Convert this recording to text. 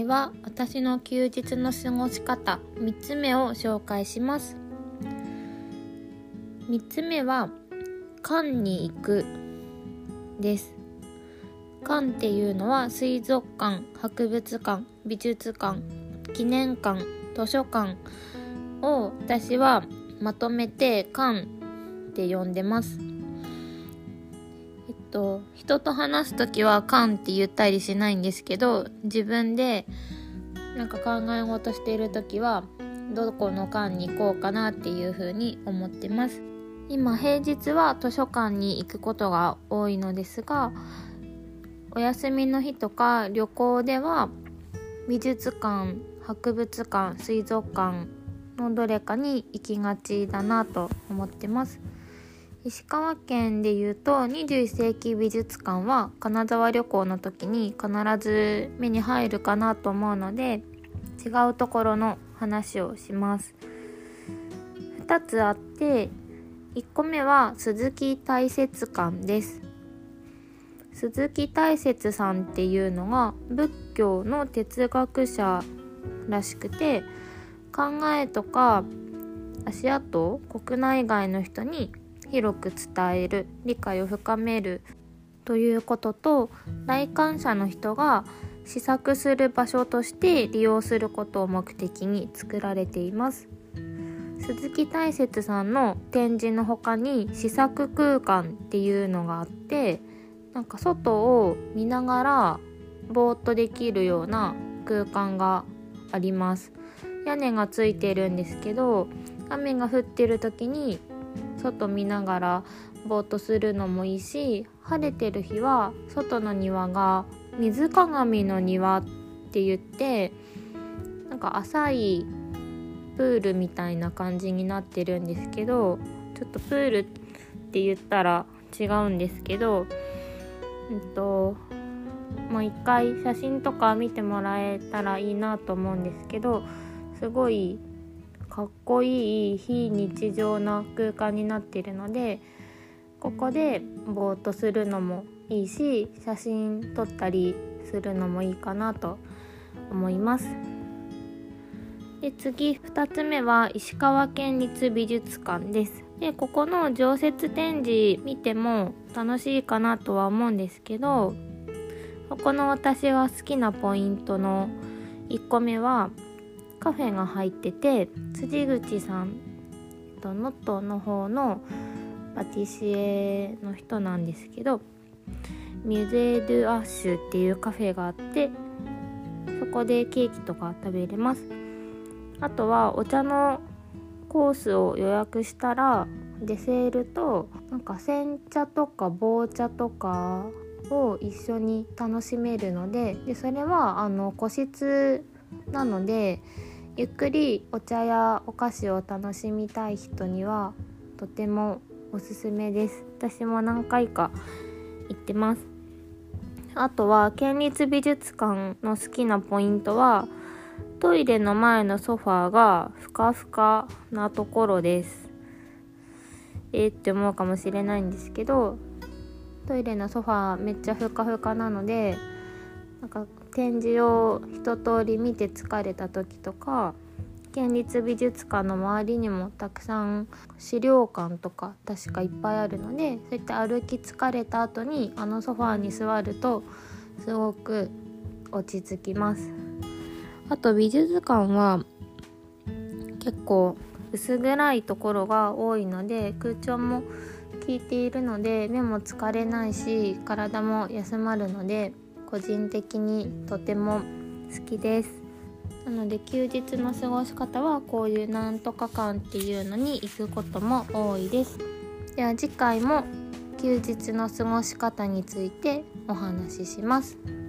回は私の休日の過ごし方3つ目を紹介します。3つ目は館に行くです。館っていうのは水族館博物館美術館記念館図書館を私はまとめて館って呼んでます。と人と話す時は館って言ったりしないんですけど自分でなんか考え事している時はどこの館に行こうかなっていう風に思ってます。今平日は図書館に行くことが多いのですがお休みの日とか旅行では美術館博物館水族館のどれかに行きがちだなと思ってます。石川県でいうと21世紀美術館は金沢旅行の時に必ず目に入るかなと思うので違うところの話をします。2つあって1個目は鈴木大雪館です。鈴木大雪さんっていうのが仏教の哲学者らしくて考えとか足跡国内外の人に広く伝える理解を深めるということと来館者の人が試作する場所として利用することを目的に作られています。鈴木大雪さんの展示の他に試作空間っていうのがあってなんか外を見ながらぼーっとできるような空間があります。屋根がついてるんですけど雨が降ってる時に外見ながらぼーっとするのもいいし晴れてる日は外の庭が水鏡の庭って言ってなんか浅いプールみたいな感じになってるんですけどちょっとプールって言ったら違うんですけどえっともう一回写真とか見てもらえたらいいなと思うんですけどすごいかっこいい非日常な空間になっているのでここでぼーっとするのもいいし写真撮ったりするのもいいかなと思います。で次2つ目は石川県立美術館です。でここの常設展示見ても楽しいかなとは思うんですけどここの私が好きなポイントの1個目はカフェが入ってて辻口さんと能登の方のパティシエの人なんですけどミュゼ・ドゥ・アッシュっていうカフェがあってそこでケーキとか食べれます。あとはお茶のコースを予約したらデセールとなんか煎茶とか棒茶とかを一緒に楽しめるのででそれはあの個室なのでゆっくりお茶やお菓子を楽しみたい人にはとてもおすすめです。私も何回か行ってます。あとは県立美術館の好きなポイントはトイレの前のソファーがふかふかなところです。えー、って思うかもしれないんですけどトイレのソファーめっちゃふかふかなのでなんか展示を一通り見て疲れた時とか県立美術館の周りにもたくさん資料館とか確かいっぱいあるのでそういった歩き疲れた後にあのソファーに座るとすごく落ち着きます。あと美術館は結構薄暗いところが多いので空調も効いているので目も疲れないし体も休まるので個人的にとても好きですなので休日の過ごし方はこういうなんとか館っていうのに行くことも多いですでは次回も休日の過ごし方についてお話しします。